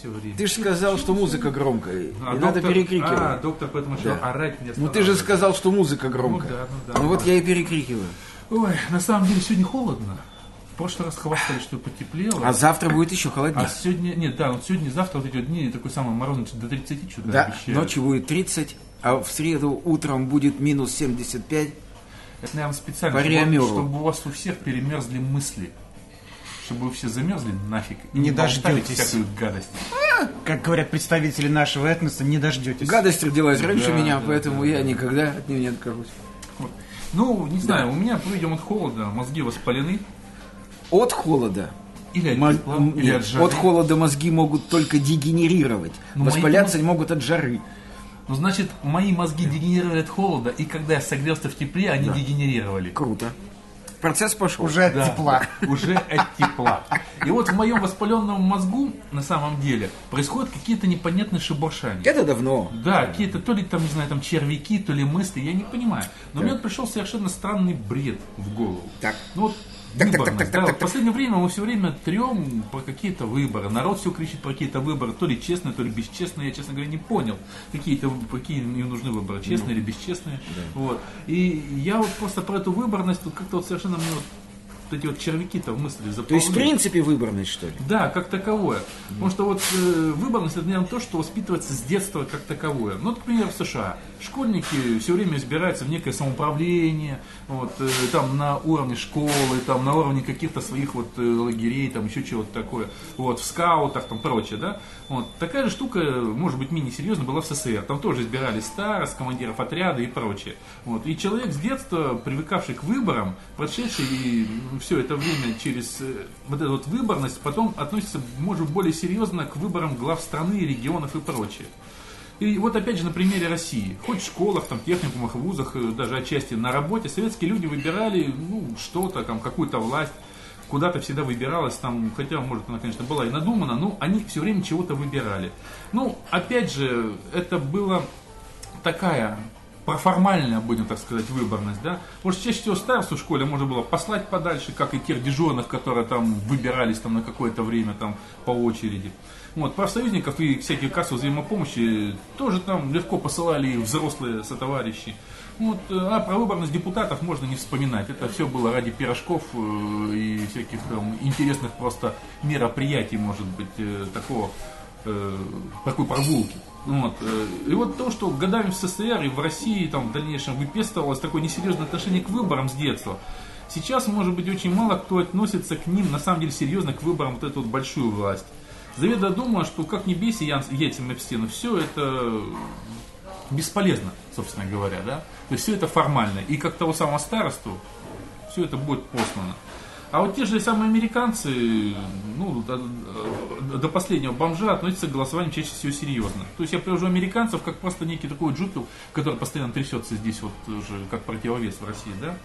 все время. Ты же сказал, что музыка громкая, и А, надо доктор- перекрикивать. А, доктор поэтому что Да. орать не ну ты же сказал, что музыка громкая. Ну да, ну да. Ну вот я и перекрикиваю. Ой, на самом деле сегодня холодно. В прошлый раз хвастали, что потеплело. А завтра будет еще А холоднее. сегодня, нет, да, вот сегодня, завтра вот эти вот дни такой самый морозный, до 30 что-то да, обещают. ночью будет 30, а в среду утром будет минус 75. Это, наверное, специально, чтобы, чтобы у вас у всех перемерзли мысли. Чтобы вы все замерзли нафиг. и Не болтали дождетесь. всякую гадость. Как говорят представители нашего этноса, не дождетесь. Гадость родилась раньше Да, меня, да, поэтому да, я да. никогда от нее не откажусь. Вот. Ну, не знаю, у меня, видимо, от холода мозги воспалены. От холода. Или от мо- или нет, от жары. от холода мозги могут только дегенерировать. Ну, мои Воспаляться мозги- не могут от жары. Ну, значит, мои мозги дегенерировали от холода, и когда я согрелся в тепле, они дегенерировали. Круто. Процесс пошел. Уже от Да, тепла. Уже от тепла. И вот в моем воспаленном мозгу, на самом деле, происходят какие-то непонятные шебуршания. Это давно. Да, какие-то то ли там, не знаю, там червяки, то ли мысли, я не понимаю. Но мне вот пришел совершенно странный бред в голову. Так. Ну вот Так, так, выборность, да, в последнее время мы все время трем про какие-то выборы. Народ все кричит про какие-то выборы, то ли честные, то ли бесчестные. Я, честно говоря, не понял, какие-то какие им нужны выборы, честные или бесчестные. Вот. И я вот просто про эту выборность вот как-то вот совершенно мне вот вот эти вот червяки-то в мысли То есть, в принципе, выборность, что ли? Да, как таковое. Потому что вот э, выборность это, наверное, то, что воспитывается с детства как таковое. Ну, например, в США. Школьники все время избираются в некое самоуправление, вот, э, там на уровне школы, там на уровне каких-то своих вот э, лагерей, там еще чего-то такое, вот, в скаутах, там прочее, да. Вот. Такая же штука, может быть, менее серьезно была в СССР. Там тоже избирались старост, командиров отряда и прочее. Вот. И человек с детства, привыкавший к выборам, прошедший все это время через э, вот эту вот выборность, потом относится, может, более серьезно к выборам глав страны, регионов и прочее. И вот опять же на примере России. Хоть в школах, там, техникумах, вузах, э, даже отчасти на работе, советские люди выбирали ну, что-то, там, какую-то власть, куда-то всегда выбиралась, там, хотя, может, она, конечно, была и надумана, но они все время чего-то выбирали. Ну, опять же, это было такая формальная, будем так сказать, выборность, да. Может, чаще всего старосту в школе можно было послать подальше, как и тех дежурных, которые там выбирались там на какое-то время там по очереди. Вот, профсоюзников и всякие кассы взаимопомощи тоже там легко посылали и взрослые сотоварищи. Вот, а про выборность депутатов можно не вспоминать. Это все было ради пирожков э, и всяких там интересных просто мероприятий, может быть, э, такого э, такой прогулки. Вот. э, И вот то, что годами в СССР и в России там, в дальнейшем выпестовалось такое несерьезное отношение к выборам с детства. Сейчас, может быть, очень мало кто относится к ним, на самом деле, серьезно к выборам вот эту вот большую власть. Заведомо думаю, что как не бейся об стену, все это бесполезно, собственно говоря, да. То есть все это формально. И как того самого старосту, все это будет послано. А вот те же самые американцы, ну, до, до последнего бомжа относятся к голосованию чаще всего серьезно. То есть я привожу американцев как просто некий такой джупил, который постоянно трясется здесь вот уже как противовес в России, да.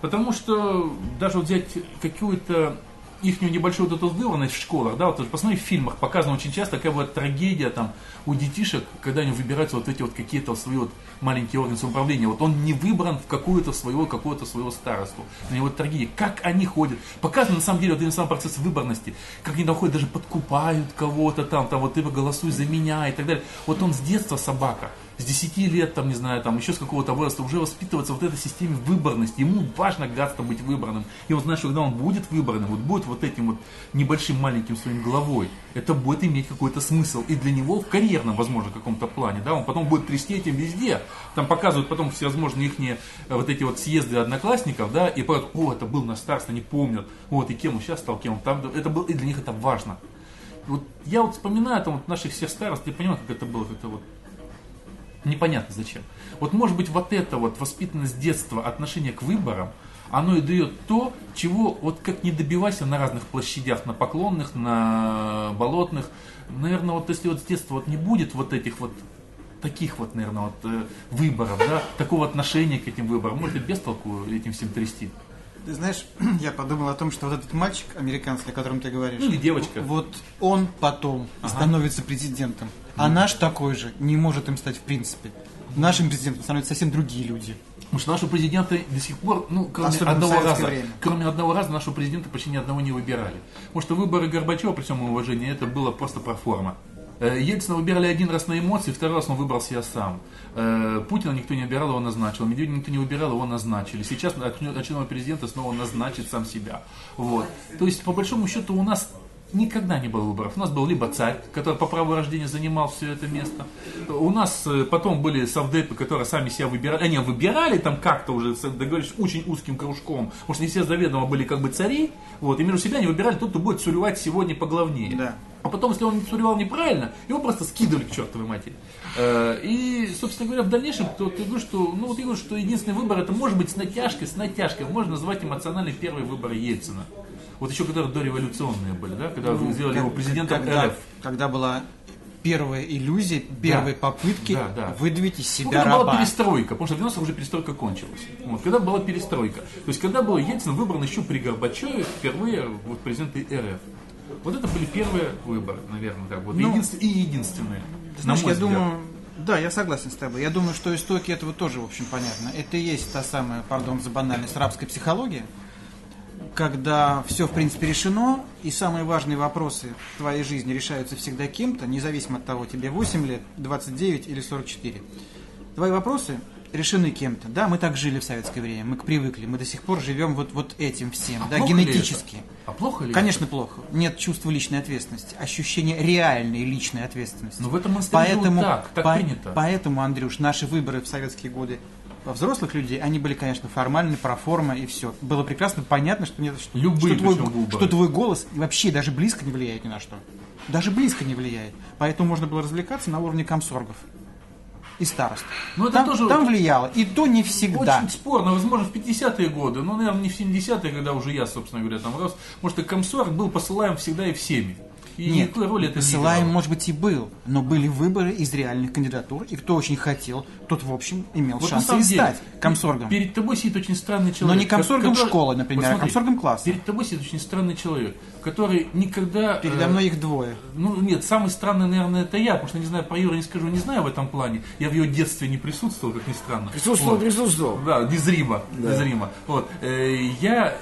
Потому что даже вот взять какую-то их небольшую вот эту выборность в школах, да, вот посмотри в фильмах, показано очень часто, какая бывает трагедия там у детишек, когда они выбираются вот эти вот какие-то свои вот маленькие органы самоуправления. Вот он не выбран в какую-то своего, какого-то своего старосту. У него вот трагедия. Как они ходят. Показано на самом деле вот именно сам процесс выборности. Как они там ходят, даже подкупают кого-то там, там вот ты голосуй за меня и так далее. Вот он с детства собака с 10 лет, там, не знаю, там, еще с какого-то возраста уже воспитывается вот этой системе выборности. Ему важно гадство быть выбранным. И он знает, что когда он будет выбранным, вот будет вот этим вот небольшим маленьким своим головой, это будет иметь какой-то смысл. И для него в карьерном, возможно, каком-то плане, да, он потом будет трясти этим везде. Там показывают потом всевозможные их вот эти вот съезды одноклассников, да, и показывают, о, это был наш староста, они помнят, вот, и кем он сейчас стал, кем он там, это был, и для них это важно. Вот я вот вспоминаю там вот наших всех старост, я понимаю, как это было, как это вот непонятно зачем. Вот может быть вот это вот воспитанность детства, отношение к выборам, оно и дает то, чего вот как не добивайся на разных площадях, на поклонных, на болотных. Наверное, вот если вот с детства вот не будет вот этих вот таких вот, наверное, вот э, выборов, да, такого отношения к этим выборам, может быть, без толку этим всем трясти. Ты знаешь, я подумал о том, что вот этот мальчик американский, о котором ты говоришь, Ну или девочка. вот он потом становится президентом, а наш такой же не может им стать в принципе. Нашим президентом становятся совсем другие люди. Потому что нашего президента до сих пор, ну, кроме Особенно одного раза, время. кроме одного раза нашего президента почти ни одного не выбирали. Потому что выборы Горбачева, при всем уважении, это было просто проформа. Э, Ельцина выбирали один раз на эмоции, второй раз он выбрал себя сам. Э, Путина никто не выбирал, его назначил. Медведева никто не выбирал, его назначили. Сейчас очередного президента снова назначит сам себя. Вот. То есть, по большому счету, у нас никогда не было выборов. У нас был либо царь, который по праву рождения занимал все это место. У нас э, потом были совдепы, которые сами себя выбирали. Они выбирали там как-то уже, договорились, очень узким кружком. Что не все заведомо были как бы цари. Вот, и между себя они выбирали тот, кто будет цуревать сегодня поглавнее. Да. А потом, если он цуревал неправильно, его просто скидывали к чертовой матери. Э, И, собственно говоря, в дальнейшем, то ты говоришь, что, ну, вот я говорю, что единственный выбор, это может быть с натяжкой, с натяжкой, можно назвать эмоциональный первый выбор Ельцина. Вот еще которые дореволюционные были, да, когда вы сделали его президентом когда, РФ. когда была первая иллюзия, первые Да. попытки Да, да. выдавить из Ну, себя когда была раба. перестройка, потому что в 90-х уже перестройка кончилась. Вот, когда была перестройка. То есть, когда был Ельцин выбран еще при Горбачеве впервые вот, президенты РФ. Вот это были первые выборы, наверное, так вот. Ну, Единствен- и единственные. Ты знаешь, я взгляд. думаю, да, я согласен с тобой. Я думаю, что истоки этого тоже, в общем, понятно. Это и есть та самая, пардон за банальность, рабская психология, когда все, в принципе, решено, и самые важные вопросы в твоей жизни решаются всегда кем-то, независимо от того, тебе 8 лет, 29 или 44. Твои вопросы решены кем-то. Да, мы так жили в советское время, мы привыкли, мы до сих пор живем вот, вот этим всем, да, Плохо ли генетически. это? А плохо ли Конечно, плохо. Нет чувства личной ответственности, ощущения реальной личной ответственности. Но в этом живут так, так принято. Поэтому, Андрюш, наши выборы в советские годы взрослых людей, они были, конечно, формальны, проформа и все. Было прекрасно понятно, что, нет, что, Любые что, твой, что твой голос вообще даже близко не влияет ни на что. Даже близко не влияет. Поэтому можно было развлекаться на уровне комсоргов и старост. Ну, это там, тоже- там влияло, и то не всегда. Очень спорно, возможно, в 50-е годы, но, наверное, не в 70-е, когда уже я, собственно говоря, там рос. Может, и комсорг был посылаем всегда и всеми. И Нет, никакой роли это не посылаем, играло. может быть, и был, но были выборы из реальных кандидатур, и кто очень хотел, тот, в общем, имел Вот шанс и стать комсоргом. Перед тобой сидит очень странный человек. Но не комсоргом который- школы, например, а Вот смотри, комсоргом класса. Перед тобой сидит очень странный человек, который никогда... Передо э, мной их двое. Ну, нет, самый странный, наверное, это я, потому что, не знаю, про Юру не скажу, не знаю в этом плане. Я в его детстве не присутствовал, как ни странно. Присутствовал, Вот. присутствовал. Да, незримо, незримо. Вот. Э, Я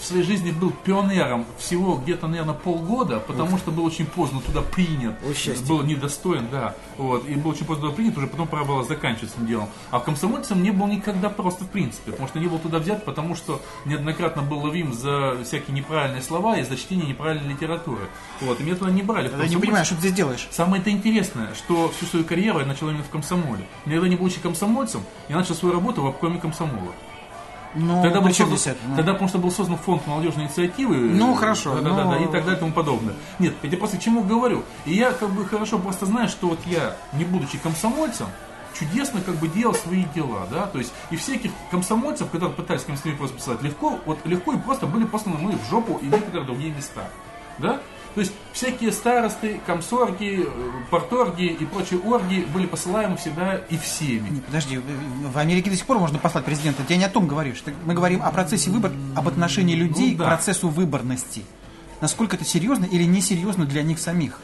в своей жизни был пионером всего где-то, наверное, полгода, потому что был очень поздно туда принят. Вот счастье. Был недостоин, да. Вот. И был очень поздно туда принят, уже потом пора было заканчивать этим делом. А комсомольцем не был никогда просто в принципе, потому что не был туда взят, потому что неоднократно был ловим за всякие неправильные слова и за чтение неправильной литературы. Вот. И меня туда не брали. Я не понимаю, что ты здесь делаешь. Самое это интересное, что всю свою карьеру я начал именно в комсомоле. Никогда не будучи комсомольцем, я начал свою работу в обкоме комсомола. Ну, Тогда, был создан? Ну, тогда потому что был создан фонд молодежной инициативы. Ну, хорошо, Да, да, да, но- да, и так далее и тому подобное. Нет, я просто к чему говорю. И я как бы хорошо просто знаю, что вот я, не будучи комсомольцем, чудесно как бы делал свои дела, да, то есть и всяких комсомольцев, которые пытались ко мне с ними просто писать, легко, вот легко и просто были посланы мы в жопу и некоторые другие места, да, то есть всякие старосты, комсорги, э, порторги и прочие орги были посылаемы всегда и всеми. Не, подожди, в Америке до сих пор можно послать президента. Ты не о том говоришь. Мы говорим о процессе выбора, об отношении людей Ну да. к процессу выборности. Насколько это серьезно или несерьезно для них самих.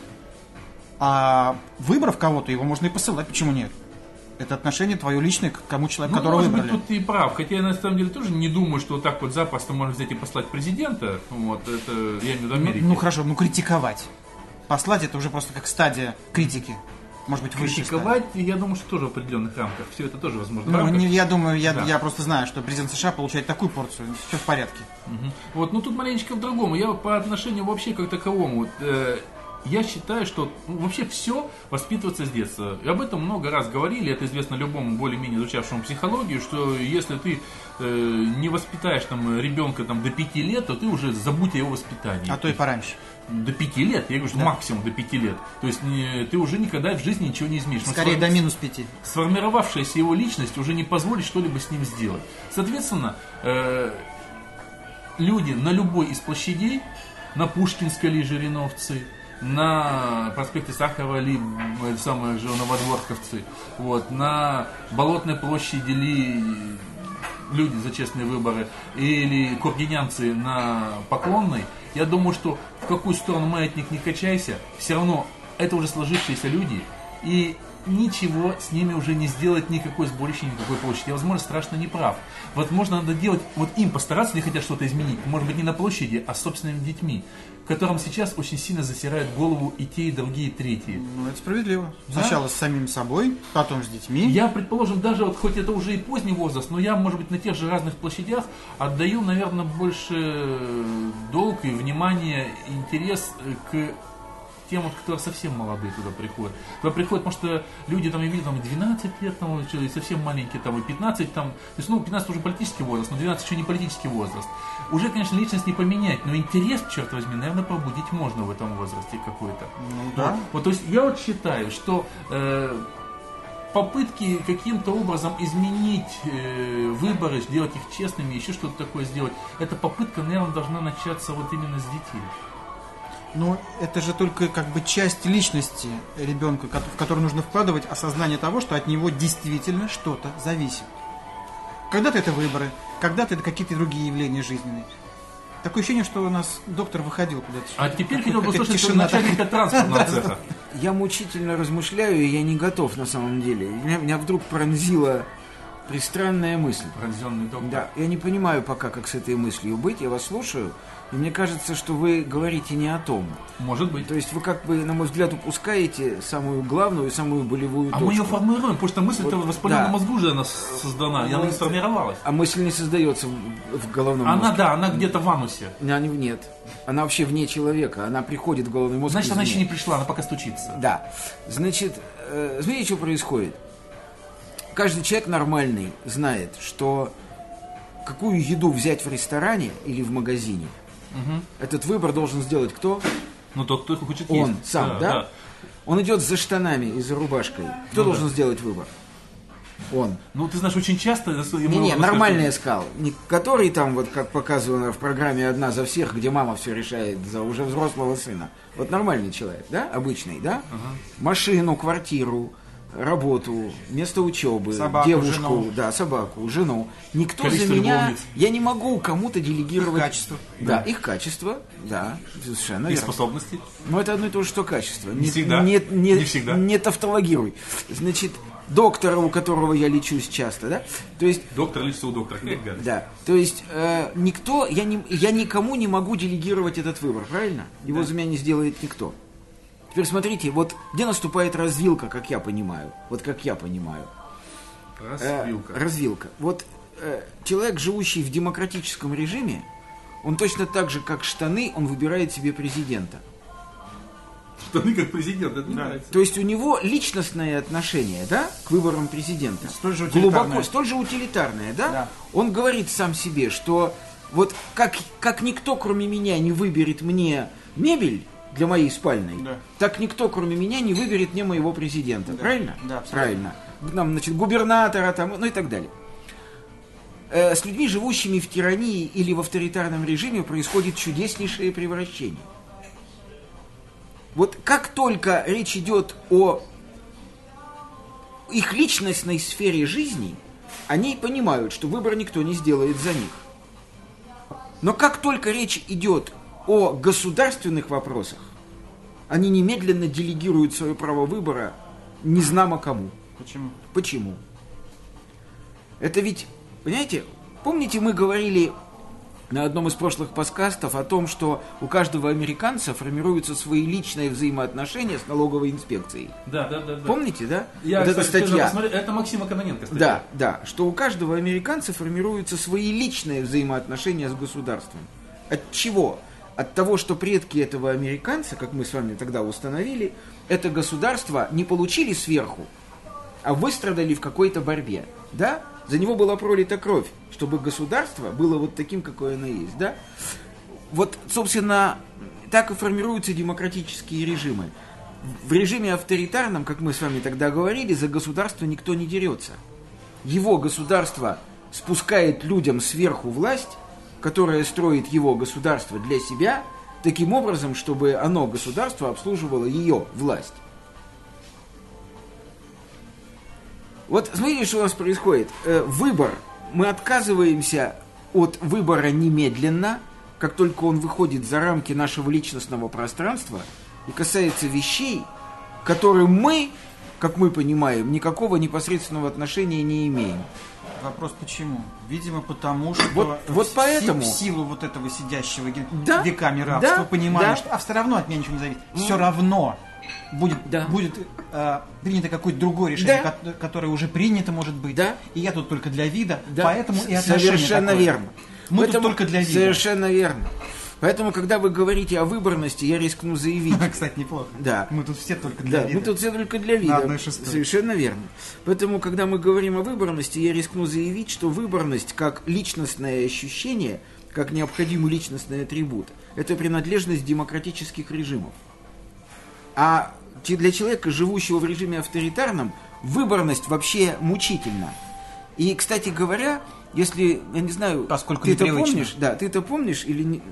А выбрав кого-то, его можно и посылать. Почему нет? Это отношение твое личное к тому человеку, Ну, которого может выбрали. быть, тут ты и прав. Хотя я на самом деле тоже не думаю, что вот так вот запросто можно взять и послать президента. Вот, это я имею в виду Ну, Америки. ну хорошо, ну критиковать. Послать это уже просто как стадия критики. Может быть, выше Критиковать, я думаю, что тоже в определенных рамках. Все это тоже возможно. Ну, не- я думаю, я, Да. я просто знаю, что президент США получает такую порцию. Все в порядке. Мгм. Вот, ну тут маленечко в другом. Я по отношению вообще как таковому. вот, э, я считаю, что ну, вообще все воспитывается с детства. И об этом много раз говорили, это известно любому более-менее изучавшему психологию, что если ты э, не воспитаешь там ребенка там, до пяти лет, то ты уже забудь о его воспитании. А то и пораньше. До пяти лет, я говорю, что максимум до пяти лет. То есть не- ты уже никогда в жизни ничего не изменишь. Скорее сфор- до минус пяти. Сформировавшаяся его личность уже не позволит что-либо с ним сделать. Соответственно, э, люди на любой из площадей, на Пушкинской ли Жириновцы, на проспекте Сахарова ли э, самые же новодворковцы, вот, на Болотной площади ли люди за честные выборы или кургинянцы на Поклонной, я думаю, что в какую сторону маятник не качайся, все равно это уже сложившиеся люди, и ничего с ними уже не сделать никакой сборище, никакой площади. Я, возможно, страшно не прав. Возможно, надо делать, вот им постараться, если хотят что-то изменить, может быть, не на площади, а с собственными детьми, которым сейчас очень сильно засирают голову и те, и другие, и третьи. Ну, это справедливо. Да? Сначала с самим собой, потом с детьми. Я, предположим, даже вот хоть это уже и поздний возраст, но я, может быть, на тех же разных площадях отдаю, наверное, больше долг и внимание, интерес к тем, вот, которые совсем молодые туда приходят. Туда приходят, потому что люди там имеют там, и 12 лет, там, и совсем маленькие, там, и 15, там, то есть, ну, 15 уже политический возраст, но 12 еще не политический возраст. Уже, конечно, личность не поменять, но интерес, черт возьми, наверное, пробудить можно в этом возрасте какой-то. Ну, да. Вот, вот, то есть, я вот считаю, что э, попытки каким-то образом изменить э, выборы, сделать их честными, еще что-то такое сделать, эта попытка, наверное, должна начаться вот именно с детей. Но это же только как бы часть личности ребенка, в которую нужно вкладывать осознание того, что от него действительно что-то зависит. Когда-то это выборы, когда-то это какие-то другие явления жизненные. Такое ощущение, что у нас доктор выходил куда-то. А теперь хотел бы услышать тишина начальника транспортного цеха. Я мучительно размышляю, и я не готов на самом деле. Меня, меня вдруг пронзила пристранная мысль. Пронзенный доктор. Да, я не понимаю пока, как с этой мыслью быть. Я вас слушаю, и мне кажется, что вы говорите не о том. Может быть. То есть вы как бы, на мой взгляд, упускаете самую главную и самую болевую А точку. мы ее формируем, потому что мысль-то Вот, в воспаленном да. мозгу уже она создана, и она не сформировалась. А мысль не создается в, головном Она, мозге. да, она где-то в анусе. Она не- Нет. Она вообще вне человека. Она приходит в головной мозг. Значит, она извне. еще не пришла, она пока стучится. Да. Значит, э, смотрите, что происходит. Каждый человек нормальный знает, что какую еду взять в ресторане или в магазине, этот выбор должен сделать кто? Ну, тот, кто хочет Он есть. сам, да? Он идет за штанами и за рубашкой. Кто Ну да. должен сделать выбор? Он. Ну, ты знаешь, очень часто... Не-не, можно нормальный сказал. Не который там, вот как показано в программе «Одна за всех», где мама все решает за уже взрослого сына. Вот нормальный человек, да? Обычный, да? Машину, квартиру, работу, место учебы, Собаку, девушку, жену. да, собаку, жену. Никто Количество за меня... любовниц. Я не могу кому-то делегировать... Их качество. Да, их качество, да, совершенно И верно. способности. Но это одно и то же, что качество. Не всегда. Не, не, Не всегда. не тавтологируй. Значит, доктора, у которого я лечусь часто, да? То есть Доктор лечится у доктора. Гадость. да, то есть э, никто, я, не, я никому не могу делегировать этот выбор, правильно? Его за меня не сделает никто. Теперь смотрите, вот где наступает развилка, как я понимаю, вот как я понимаю. Э, Развилка. развилка. Вот э, человек, живущий в демократическом режиме, он точно так же, как штаны, он выбирает себе президента. Штаны как президент, это мне нравится. То есть у него личностное отношение, да, к выборам президента. Столь же Глубоко, утилитарное. столь же утилитарное, да? Да. Он говорит сам себе, что вот как, как никто, кроме меня, не выберет мне мебель для моей спальной, Да. так никто, кроме меня, не выберет мне моего президента. Правильно? Да, абсолютно. Правильно. Нам, значит, губернатора, там, ну и так далее. Э, С людьми, живущими в тирании или в авторитарном режиме, происходит чудеснейшее превращение. Вот как только речь идет о их личностной сфере жизни, они понимают, что выбор никто не сделает за них. Но как только речь идет о государственных вопросах, они немедленно делегируют свое право выбора незнамо кому. Почему? Почему? Это ведь, понимаете, помните, мы говорили на одном из прошлых подкастов о том, что у каждого американца формируются свои личные взаимоотношения с налоговой инспекцией. Да, да, да. да. Помните, да? Я, вот кстати, эта статья. посмотрел, это Максима Кононенко статья. Да, да, что у каждого американца формируются свои личные взаимоотношения с государством. От чего? От того, что предки этого американца, как мы с вами тогда установили, это государство не получили сверху, а выстрадали в какой-то борьбе. Да? За него была пролита кровь, чтобы государство было вот таким, какое оно есть. Да? Вот, собственно, так и формируются демократические режимы. В режиме авторитарном, как мы с вами тогда говорили, за государство никто не дерется. Его государство спускает людям сверху власть, которая строит его государство для себя, таким образом, чтобы оно, государство, обслуживало ее власть. Вот смотрите, что у нас происходит. Э, выбор мы отказываемся от выбора немедленно, как только он выходит за рамки нашего личностного пространства и касается вещей, к которым мы, как мы понимаем, никакого непосредственного отношения не имеем. Вопрос почему? Видимо, потому что Вот- вот в поэтому. в силу вот этого сидящего Да, веками рабства да, понимания, да. что а все равно от меня ничего не зависит. Все равно будет, Да. будет э, принято какое-то другое решение, Да. ко- которое уже принято, может быть. Да. И я тут только для вида, Да, поэтому и отношение Совершенно такое. верно. Мы тут Поэтому- только для вида. Совершенно верно. Поэтому, когда вы говорите о выборности, я рискну заявить. Кстати, неплохо. Да. Мы тут все только для Да, вида. мы тут все только для вида. На одной шестой. Совершенно верно. Поэтому, когда мы говорим о выборности, я рискну заявить, что выборность как личностное ощущение, как необходимый личностный атрибут, это принадлежность демократических режимов. А для человека, живущего в режиме авторитарном, выборность вообще мучительна. И, кстати говоря, если, я не знаю, Поскольку ты это помнишь, да, ты это помнишь или не...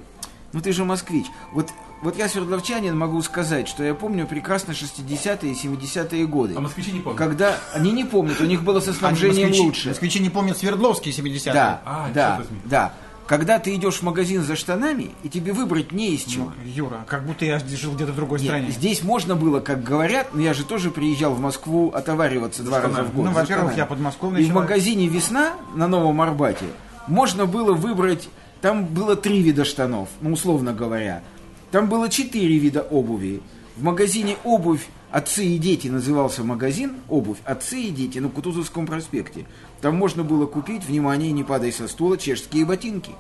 Ну ты же москвич. Вот, вот я свердловчанин могу сказать, что я помню прекрасно 60-е и 70-е годы. А москвичи не помнят. Когда они не помнят, у них было со снабжением москвичи- лучше. Москвичи не помнят Свердловские 70-е. Да, А, да, да. Когда ты идешь в магазин за штанами, и тебе выбрать не из чего. Ну, Юра, как будто я жил где-то в другой Нет, стране. здесь можно было, как говорят, но я же тоже приезжал в Москву отовариваться два раза в год. Ну, во-первых, штанами. я подмосковный И в человек. магазине «Весна» на Новом Арбате можно было выбрать, там было три вида штанов, ну, условно говоря. Там было четыре вида обуви. В магазине «Обувь Отцы и дети» назывался магазин «Обувь Отцы и дети» на Кутузовском проспекте. Там можно было купить, внимание, не падай со стула, чешские ботинки.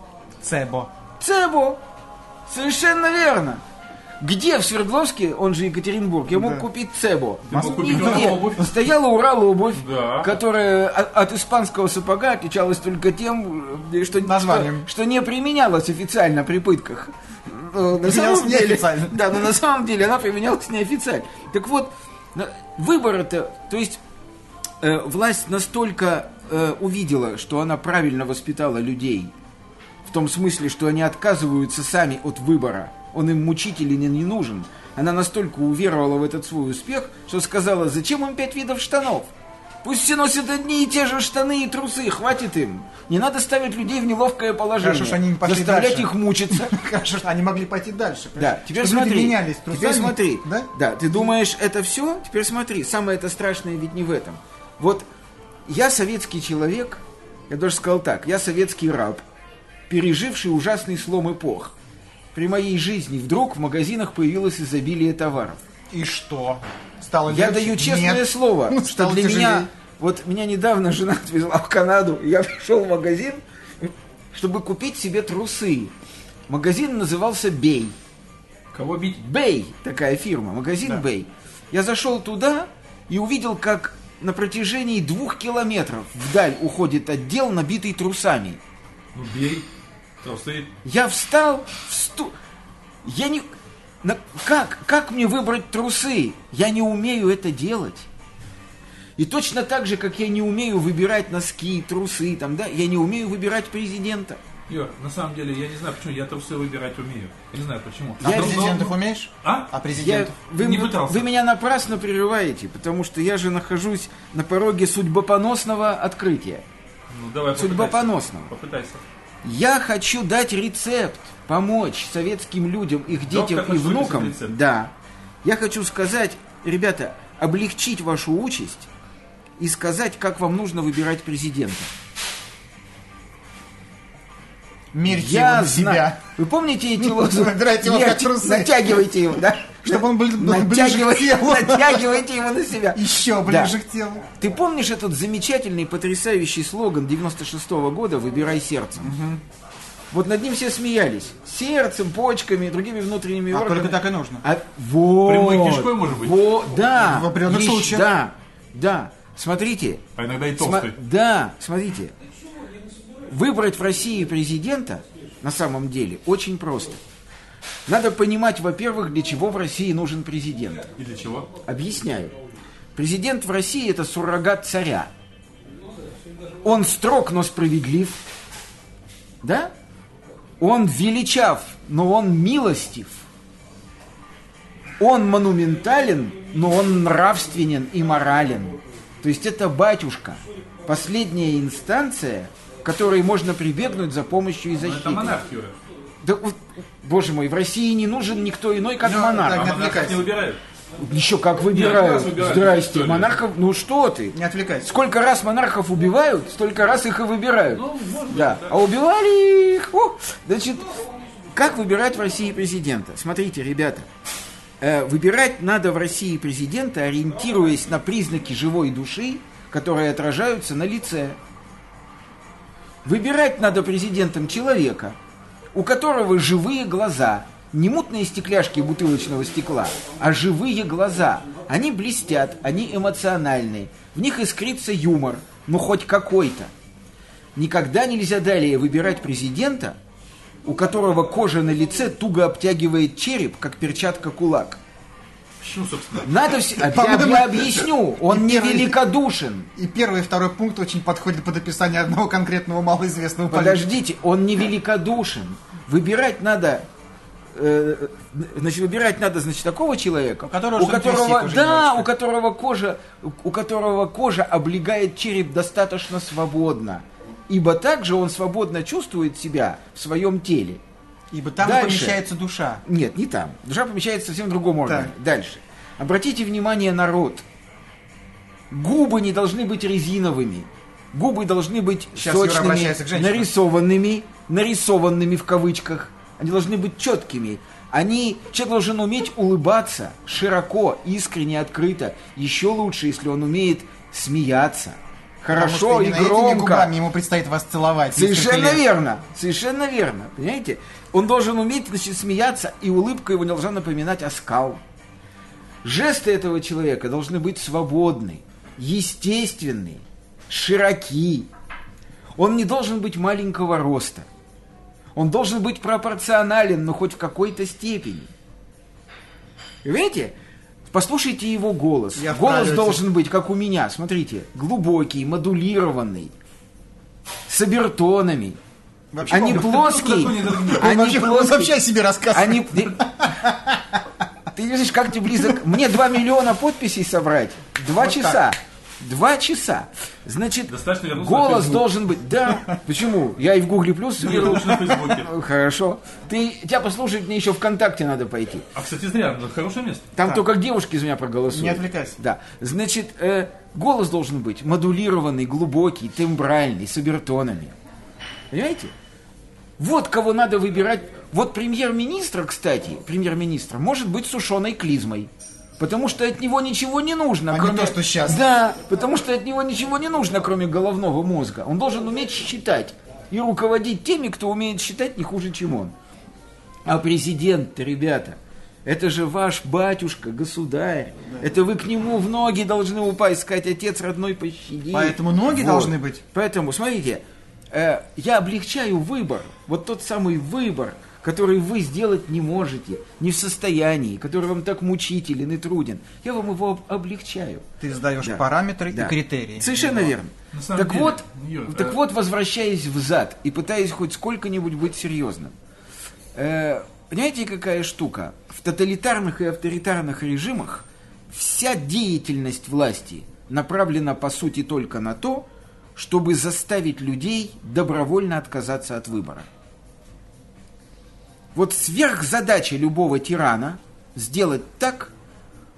Цебо. Цебо! Совершенно верно! Где в Свердловске, он же Екатеринбург, я мог Да. купить Цебо? Ты мог купить Нигде. Стояла Урал обувь, Да. которая от, от испанского сапога отличалась только тем, э, что, Названием. что, что не применялась официально при пытках. Э, На самом деле, да, но на самом деле она применялась неофициально. Так вот, выбор это, то есть э, власть настолько э, увидела, что она правильно воспитала людей, в том смысле, что они отказываются сами от выбора, он им мучителен и не нужен. Она настолько уверовала в этот свой успех, что сказала, зачем им пять видов штанов? Пусть все носят одни и те же штаны и трусы, хватит им. Не надо ставить людей в неловкое положение. Хорошо, что они не пошли Заставлять дальше. их мучиться. Хорошо, что они могли пойти дальше. Да, теперь Чтобы смотри. менялись теперь трусами, смотри. Да? ты думаешь, это все? Теперь смотри. Самое это страшное ведь не в этом. Вот я советский человек, я даже сказал так, я советский раб, переживший ужасный слом эпох. При моей жизни вдруг в магазинах появилось изобилие товаров. И что? Стало Я легче? даю честное Нет. слово, Ну, что для тяжелее. меня... Вот меня недавно жена отвезла в Канаду, и я пришел в магазин, чтобы купить себе трусы. Магазин назывался «Бей». Кого бить? Бэй, такая фирма, магазин Да. Бэй. Я зашел туда и увидел, как на протяжении двух километров вдаль уходит отдел, набитый трусами. Ну бей. Трусы. Я встал в сту... Я не... на- Как? Как мне выбрать трусы? Я не умею это делать. И точно так же, как я не умею выбирать носки, трусы, там, да, я не умею выбирать президента. Юр, на самом деле, я не знаю, почему я трусы выбирать умею. Я не знаю, почему. А Я- президентов Но- умеешь? А? А Я, президентов? вы, Не вы- пытался. вы меня напрасно прерываете, потому что я же нахожусь на пороге судьбопоносного открытия. Ну, давай Судьбопоносного. Попытайся. Я хочу дать рецепт, помочь советским людям, их детям Доктор и внукам. Да. Я хочу сказать, ребята, облегчить вашу участь и сказать, как вам нужно выбирать президента. Мерьте Я его на знаю. себя. Вы помните эти лозунги? Выбирайте его как трусы. Натягивайте его, да? Чтобы он был ближе к Натягивайте, телу. натягивайте его на себя. Еще ближе к телу. Ты помнишь этот замечательный, потрясающий слоган 96 года «Выбирай сердцем»? Вот над ним все смеялись. Сердцем, почками, другими внутренними А органами. только так и нужно. А, вот, Прямой кишкой, может быть? Вот, да. В определенных случаях. Да, да. Смотрите. А иногда и толстый. да, смотрите. Выбрать в России президента на самом деле очень просто. Надо понимать, во-первых, для чего в России нужен президент. И для чего? Объясняю. Президент в России это суррогат царя. Он строг, но справедлив. Да? Он величав, но он милостив. Он монументален, но он нравственен и морален. То есть это батюшка. Последняя инстанция которой можно прибегнуть за помощью и Ну, Это защитой. монархия. Да, вот, боже мой, в России не нужен никто иной, как Ну, монарх. А Не монархов не выбирают. Еще как Нет, выбирают. выбирают, Здрасте, монархов, ну что ты? Не отвлекайся. Сколько раз монархов убивают, столько раз их и выбирают. Ну, может быть, да. да. А убивали их. О, значит, как выбирать в России президента? Смотрите, ребята, э, выбирать надо в России президента, ориентируясь на признаки живой души, которые отражаются на лице. Выбирать надо президентом человека, у которого живые глаза, не мутные стекляшки бутылочного стекла, а живые глаза. Они блестят, они эмоциональные, в них искрится юмор, ну хоть какой-то. Никогда нельзя далее выбирать президента, у которого кожа на лице туго обтягивает череп, как перчатка кулак. Почему, собственно? Надо все... Я, По-моему, я объясню, он не первый- великодушен. И первый и второй пункт очень подходят под описание одного конкретного малоизвестного политика. Подождите, он не великодушен. Выбирать надо, э, значит, выбирать надо, значит, такого человека, У которого у которого, да, у которого кожа, у которого кожа облегает череп достаточно свободно, ибо также он свободно чувствует себя в своем теле. Ибо там Дальше. помещается душа. Нет, не там. Душа помещается совсем в другом органе. Дальше. Обратите внимание на рот. Губы не должны быть резиновыми. Губы должны быть Сейчас сочными, нарисованными, нарисованными в кавычках. Они должны быть четкими. Они, человек должен уметь улыбаться широко, искренне, открыто. Еще лучше, если он умеет смеяться. Хорошо и громко. ему предстоит вас целовать. Совершенно верно, совершенно верно. Понимаете? Он должен уметь значит, смеяться, и улыбка его должна напоминать оскал. Жесты этого человека должны быть свободны, естественны, широки. Он не должен быть маленького роста. Он должен быть пропорционален, но хоть в какой-то степени. Понимаете? Послушайте его голос. Я голос должен быть, как у меня, смотрите, глубокий, модулированный, с обертонами. Вообще, Они он- плоские. Они вообще, плоские. вообще о себе рассказывает. Они... Ты видишь, как ты близок. Мне 2 миллиона подписей собрать. Два Вот часа. Два часа. Значит, голос должен быть... Да. Почему? Я и в Гугле Плюс лучше на Фейсбуке. Хорошо. Ты, тебя послушать мне еще ВКонтакте надо пойти. А, кстати, зря, хорошее место. Там Так. только девушки за меня проголосуют. Не отвлекайся. Да. Значит, э, голос должен быть модулированный, глубокий, тембральный, с обертонами. Понимаете? Вот кого надо выбирать. Вот премьер-министра, кстати, премьер-министра, может быть сушеной клизмой. Потому что от него ничего не нужно, А не кроме... то, что щас. Да, потому что от него ничего не нужно, кроме головного мозга. Он должен уметь считать и руководить теми, кто умеет считать не хуже, чем он. А президент, ребята, это же ваш батюшка, государь. Это вы к нему в ноги должны упасть, сказать, отец родной, пощади. Поэтому ноги должны быть. Поэтому, смотрите, э, я облегчаю выбор, вот тот самый выбор, который вы сделать не можете, не в состоянии, который вам так мучителен и труден. Я вам его об- облегчаю. Ты задаешь Да. параметры Да. и критерии. Совершенно верно. На самом Так деле, вот, Юр, так э, вот, возвращаясь взад и пытаясь хоть сколько-нибудь быть серьезным. Э, понимаете, какая штука? В тоталитарных и авторитарных режимах вся деятельность власти направлена по сути только на то, чтобы заставить людей добровольно отказаться от выбора. Вот сверхзадача любого тирана сделать так,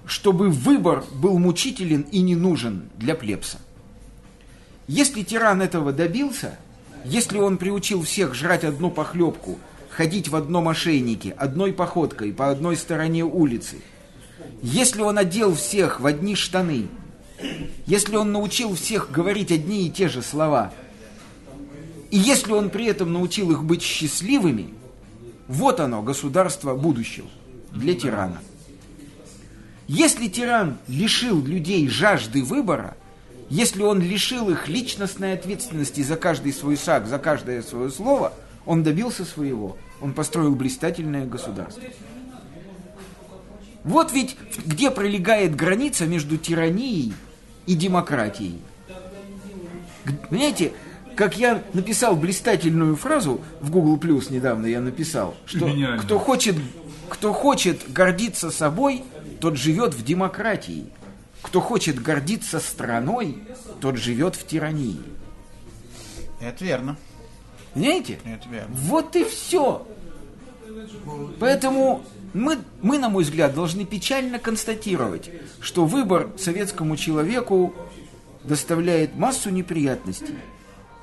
чтобы выбор был мучителен и не нужен для плебса. Если тиран этого добился, если он приучил всех жрать одну похлебку, ходить в одном ошейнике, одной походкой по одной стороне улицы, если он одел всех в одни штаны, если он научил всех говорить одни и те же слова, и если он при этом научил их быть счастливыми, вот оно, государство будущего для тирана. Если тиран лишил людей жажды выбора, если он лишил их личностной ответственности за каждый свой шаг, за каждое свое слово, он добился своего. Он построил блистательное государство. Вот ведь где пролегает граница между тиранией и демократией. Понимаете, как я написал блистательную фразу в Google Plus недавно я написал, что Гениально. кто хочет, кто хочет гордиться собой, тот живет в демократии. Кто хочет гордиться страной, тот живет в тирании. Это верно. Понимаете? Это верно. Вот и все. Поэтому мы, мы, на мой взгляд, должны печально констатировать, что выбор советскому человеку доставляет массу неприятностей.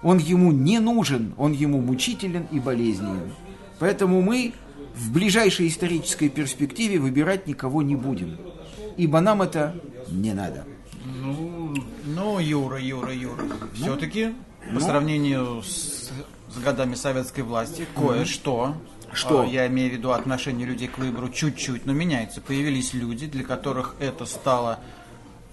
Он ему не нужен, он ему мучителен и болезненен. Поэтому мы в ближайшей исторической перспективе выбирать никого не будем. Ибо нам это не надо. Ну, Ну, Юра, Юра, Юра. Все-таки по сравнению с, с годами советской власти, кое-что, Что? а, я имею в виду отношение людей к выбору, чуть-чуть, но меняется. Появились люди, для которых это стало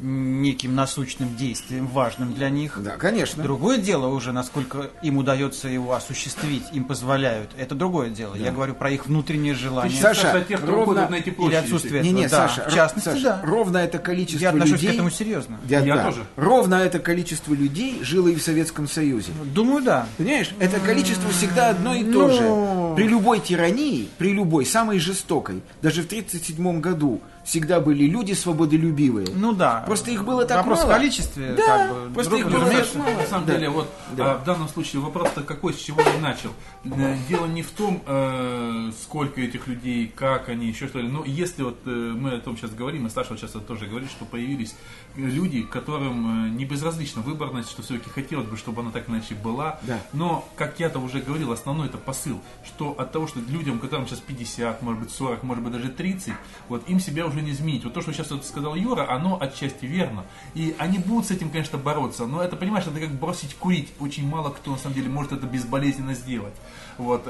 неким насущным действием, важным для них. Да, конечно. Другое дело уже, насколько им удается его осуществить, им позволяют. Это другое дело. Я говорю про их внутреннее желание. Саша, Саша, тех, кто ровно- на эти или отсутствие Не-не, этого, да. Саша, в частности, Саша, да. ровно это количество Я отношусь людей... к этому серьезно. Я, Я да. тоже. Ровно это количество людей жило и в Советском Союзе. Думаю, да. Понимаешь, это количество всегда одно и то Ну. же. При любой тирании, при любой, самой жестокой, даже в 1937 году всегда были люди свободолюбивые. Ну да. Просто их было так Вопрос мало. в количестве. Да, как бы, просто друг- их было так мало. На самом Да. деле, вот Да. а, в данном случае вопрос-то какой, с чего я начал. Э, Дело не в том, э, сколько этих людей, как они, еще что ли. Но если вот э, мы о том сейчас говорим, и Саша вот сейчас это тоже говорит, что появились люди, которым э, не безразлична выборность, что все-таки хотелось бы, чтобы она так иначе была. Да. Но, как я-то уже говорил, основной это посыл, что от того, что людям, которым сейчас 50, может быть 40, может быть даже 30, вот им себя уже не изменить. Вот то, что сейчас вот сказал Юра, оно отчасти верно. И они будут с этим, конечно, бороться. Но это, понимаешь, это как бросить курить. Очень мало кто, на самом деле, может это безболезненно сделать. Вот.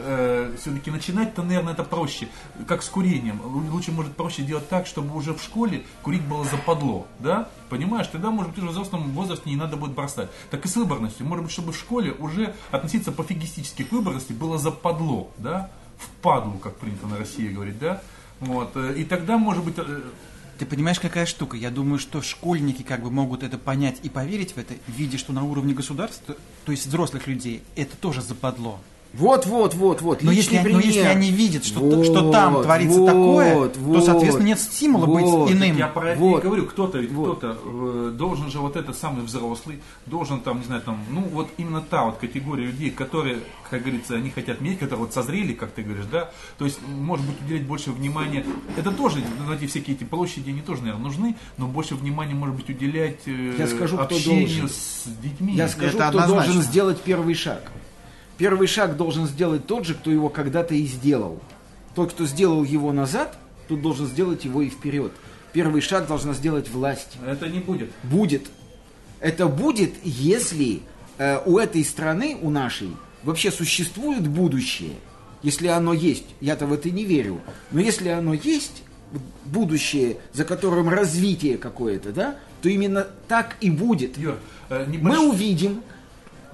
все-таки начинать-то, наверное, это проще. Как с курением. Лу- Лучше, может, проще делать так, чтобы уже в школе курить было западло. Да? Понимаешь? Тогда, может быть, уже в взрослом возрасте не надо будет бросать. Так и с выборностью. Может быть, чтобы в школе уже относиться пофигистически к выборности было западло. Да? В падлу, как принято на России говорить. Да? Вот. э, И тогда, может быть, э, Ты понимаешь, какая штука? Я думаю, что школьники как бы могут это понять и поверить в это, видя, что на уровне государства, то есть взрослых людей, это тоже западло. Вот, вот, вот, вот. Но если, но если пример. они видят, что, Вот, что там творится вот, такое, то, вот, соответственно, нет стимула вот. быть иным. Я про это Вот. и говорю, кто-то Вот. кто-то э, должен же вот этот самый взрослый, должен там, не знаю, там, ну вот именно та вот категория людей, которые, как говорится, они хотят менять, которые вот созрели, как ты говоришь, да, то есть, может быть, уделять больше внимания, это тоже, ну, эти всякие эти площади, они тоже, наверное, нужны, но больше внимания, может быть, уделять э, Я скажу, кто общению должен. с детьми. Я скажу, Это кто однозначно. должен сделать первый шаг. Первый шаг должен сделать тот же, кто его когда-то и сделал. Тот, кто сделал его назад, тот должен сделать его и вперед. Первый шаг должна сделать власть. Это не будет. Будет. Это будет, если э, у этой страны, у нашей, вообще существует будущее. Если оно есть, я-то в это не верю. Но если оно есть, будущее, за которым развитие какое-то, да, то именно так и будет. Юр, э, Мы небольш- увидим,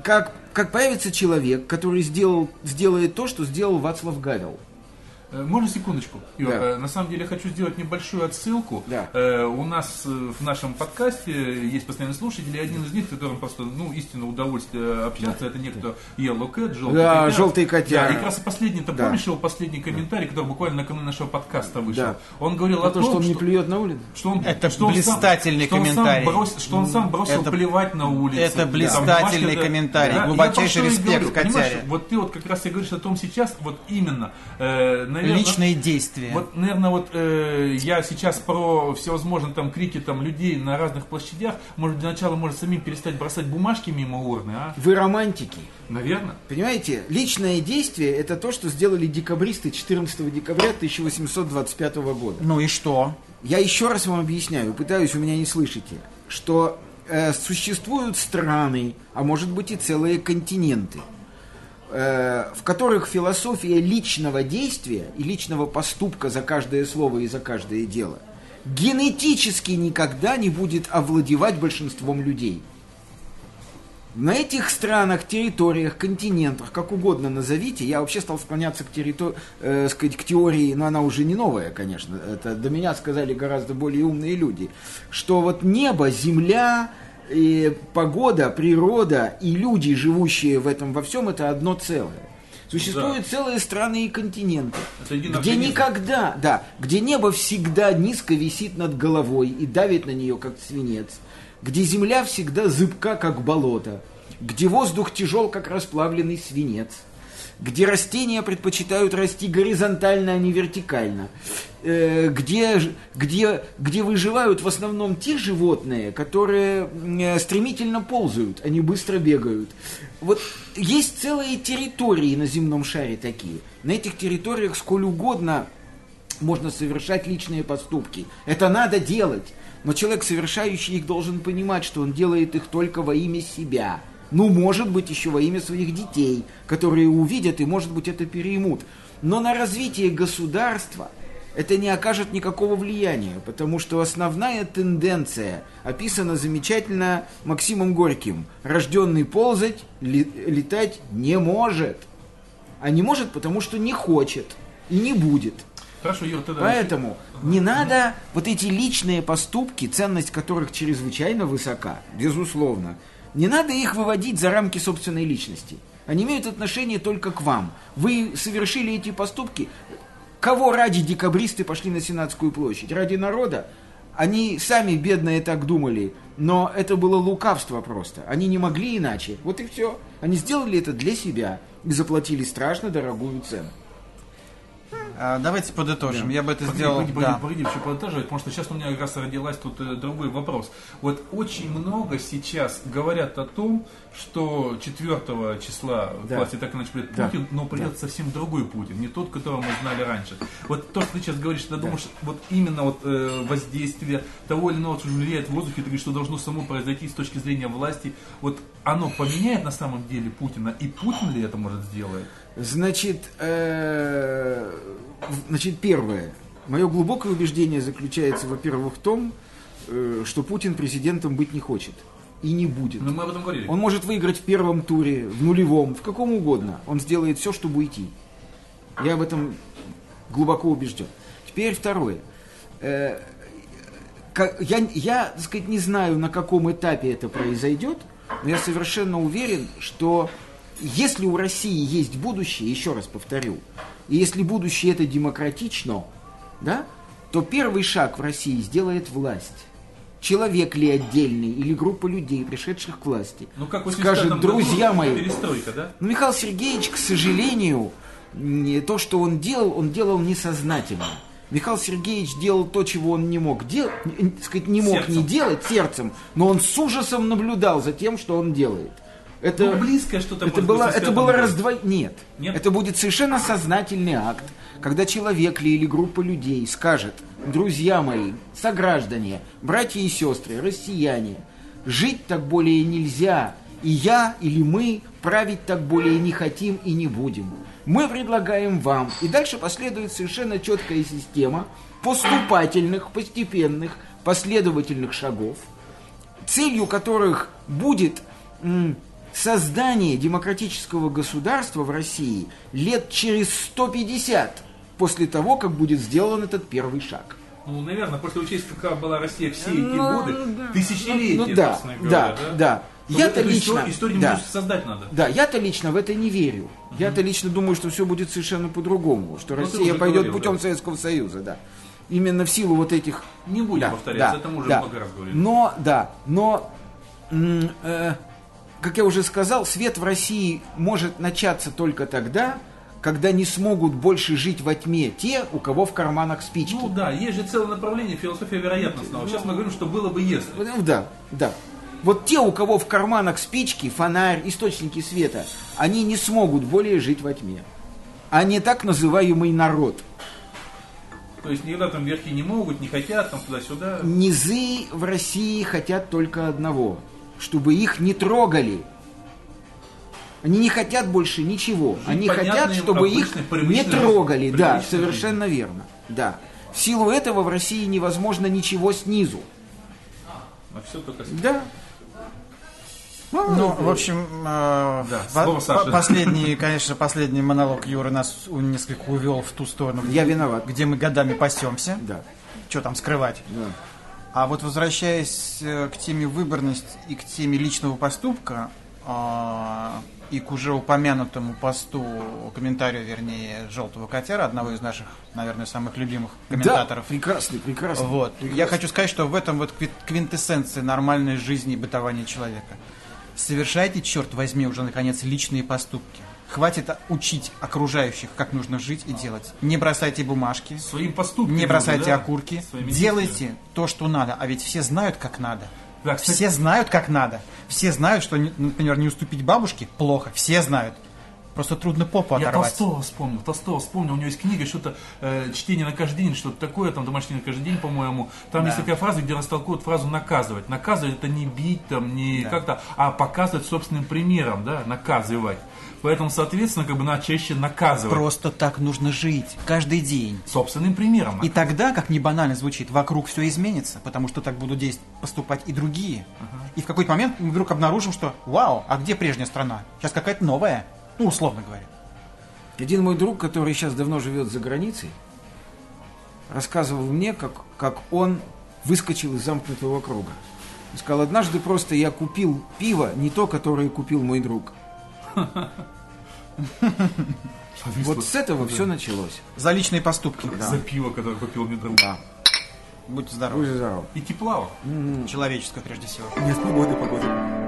как, как появится человек, который сделал, сделает то, что сделал Вацлав Гавел. Э, Можно секундочку? Юр, Да. э, на самом деле я хочу сделать небольшую отсылку. Да. Э, у нас в нашем подкасте есть постоянные слушатели, один из них, которым просто, ну, истинно удовольствие общаться, это некто Yellow Cat, желтый Да, котяра. желтый котяра. Да, и как раз и последний, ты Да. помнишь его последний комментарий, который буквально накануне нашего подкаста вышел? Да. Он говорил А о то, том, что он не плюет на улицу. что он, Это что он сам- блистательный что он сам комментарий. бросил- что он сам бросил Это- плевать на улице. это Там блистательный да. комментарий. Да, Глубочайший про что респект говорю, котяре. Вот ты вот как раз и говоришь о том сейчас, вот именно, э, наверное, Личные действия. вот, наверное, вот э, я сейчас про всевозможные там крики там людей на разных площадях, может для начала может самим перестать бросать бумажки мимо урны, а? Вы романтики. Наверное. Понимаете, личное действие – это то, что сделали декабристы 14 декабря 1825 года. Ну и что? Я еще раз вам объясняю, пытаюсь, вы меня не слышите, что э, существуют страны, а может быть и целые континенты, в которых философия личного действия и личного поступка за каждое слово и за каждое дело генетически никогда не будет овладевать большинством людей. На этих странах, территориях, континентах, как угодно назовите, я вообще стал склоняться к, территор- э, сказать, к теории, но она уже не новая, конечно, это до меня сказали гораздо более умные люди, что вот небо, земля, и погода, природа и люди, живущие в этом во всем, это одно целое. Существуют целые страны и континенты, где организм. никогда, да, где небо всегда низко висит над головой и давит на нее как свинец, где земля всегда зыбка как болото, где воздух тяжел, как расплавленный свинец, где растения предпочитают расти горизонтально, а не вертикально, э, где, где, где выживают в основном те животные, которые э, стремительно ползают, а не быстро бегают. Вот есть целые территории на земном шаре такие. На этих территориях сколь угодно можно совершать личные поступки. Это надо делать. Но человек, совершающий их, должен понимать, что он делает их только во имя себя. Ну, может быть, еще во имя своих детей, которые увидят и, может быть, это переймут. Но на развитие государства это не окажет никакого влияния, потому что основная тенденция описана замечательно Максимом Горьким. Рожденный ползать, летать не может. А не может, потому что не хочет и не будет. Хорошо, Юр, тогда... Поэтому не надо вот эти личные поступки, ценность которых чрезвычайно высока, безусловно, не надо их выводить за рамки собственной личности. Они имеют отношение только к вам. Вы совершили эти поступки. Кого ради декабристы пошли на Сенатскую площадь? Ради народа? Они сами бедные так думали, но это было лукавство просто. Они не могли иначе. Вот и все. Они сделали это для себя и заплатили страшно дорогую цену. А, Давайте подытожим. Я бы это Погоди, сделал. погоди, погоди, да. погоди, еще подытаживать, потому что сейчас у меня как раз родилась тут э, другой вопрос. Вот очень много сейчас говорят о том, что 4 числа Да. власти так иначе придет Да. Путин, но придет совсем другой Путин, не тот, которого мы знали раньше. Вот то, что ты сейчас говоришь, ты думаешь, вот именно вот э, воздействие того или иного, что влияет в воздухе, ты говоришь, что должно само произойти с точки зрения власти, вот оно поменяет на самом деле Путина, и Путин ли это может сделать? Значит, э, значит, первое. Мое глубокое убеждение заключается, во-первых, в том, э, что Путин президентом быть не хочет и не будет. Ну, мы об этом говорили. Он может выиграть в первом туре, в нулевом, в каком угодно. Он сделает все, чтобы уйти. Я об этом глубоко убежден. Теперь второе. Э, я, я, так сказать, не знаю, на каком этапе это произойдет, но я совершенно уверен, что если у России есть будущее, еще раз повторю, и если будущее это демократично, да, то первый шаг в России сделает власть. Человек ли отдельный или группа людей, пришедших к власти, Ну, как в 85 скажет, году друзья мои, Перестройка, да? ну, Михаил Сергеевич, к сожалению, то, что он делал, он делал несознательно. Михаил Сергеевич делал то, чего он не мог делать, сказать, не мог Сердцем. не делать сердцем, но он с ужасом наблюдал за тем, что он делает. Это, Ну, близкое что-то это было, это было раздвоение. Нет. Нет? Это будет совершенно сознательный акт, когда человек ли или группа людей скажет, друзья мои, сограждане, братья и сестры, россияне, жить так более нельзя, и я или мы править так более не хотим и не будем. Мы предлагаем вам, и дальше последует совершенно четкая система поступательных, постепенных, последовательных шагов, целью которых будет создание демократического государства в России лет через 150 после того, как будет сделан этот первый шаг. Ну, наверное, после учесть, какая была Россия все эти Ну, годы, да. тысячелетия, Ну да, собственно говоря, да, да. Ну, Я-то лично, историю, да. создать надо. Да, я-то лично в это не верю. Я-то лично думаю, что все будет совершенно по-другому, что Ну, Россия пойдет говорил, путем да. Советского Союза, да. Именно в силу вот этих Не будем Да, повторяться, да, это мы уже да. много раз говорили. Но, да, но, м, э, как я уже сказал, свет в России может начаться только тогда, когда не смогут больше жить во тьме те, у кого в карманах спички. Ну да, есть же целое направление философия вероятностного. Сейчас мы говорим, что было бы если. Ну, Да, да. Вот те, у кого в карманах спички, фонарь, источники света, они не смогут более жить во тьме. А не так называемый народ. То есть никогда там верхи не могут, не хотят, там туда-сюда. Низы в России хотят только одного, чтобы их не трогали. Они не хотят больше ничего. Жить Они хотят, чтобы их не трогали. Да, совершенно верно. Да. В силу этого в России невозможно ничего снизу. А все только... с- Да. Ну, в общем, э, Да, по- слово Саши. по- последний, конечно, последний монолог Юры нас несколько увел в ту сторону, Я виноват. где мы годами пасемся. Да. Что там скрывать? да. А вот возвращаясь э, к теме выборность и к теме личного поступка, а, и к уже упомянутому посту, комментарию, вернее, «Желтого котяра», одного из наших, наверное, самых любимых комментаторов. Да, прекрасный, прекрасный. Вот. Я хочу сказать, что в этом вот кви- квинтэссенция нормальной жизни и бытования человека. Совершайте, черт возьми, уже наконец личные поступки. Хватит учить окружающих, как нужно жить и делать. Не бросайте бумажки, Своим поступком. не бросайте да, окурки, своими делайте действиями. то, что надо. А ведь все знают, как надо. Да, кстати- Все знают, как надо. Все знают, что, например, не уступить бабушке плохо. Все знают. Просто трудно попу Я оторвать. Толстого вспомнил, Толстого вспомнил, у него есть книга, что-то э, чтение на каждый день, что-то такое, там домашнее на каждый день, по-моему. Там Да. есть такая фраза, где растолкуют фразу наказывать. Наказывать это не бить, там, не Да. как-то, а показывать собственным примером, да, наказывать. Поэтому, соответственно, как бы надо чаще наказывать. Просто так нужно жить. Каждый день. Собственным примером. И тогда, как не банально звучит, вокруг все изменится, потому что так будут действовать, поступать и другие. И в какой-то момент мы вдруг обнаружим, что «Вау, а где прежняя страна? Сейчас какая-то новая». Ну, условно говоря. Один мой друг, который сейчас давно живет за границей, рассказывал мне, как, как он выскочил из замкнутого круга. Он сказал, однажды просто я купил пиво, не то, которое купил мой друг. Вот с этого все началось. За личные поступки. За пиво, которое купил мне друг. Да. Будьте здоровы. Будь здоров. И тепла. Человеческое прежде всего. Нет, погода, погода.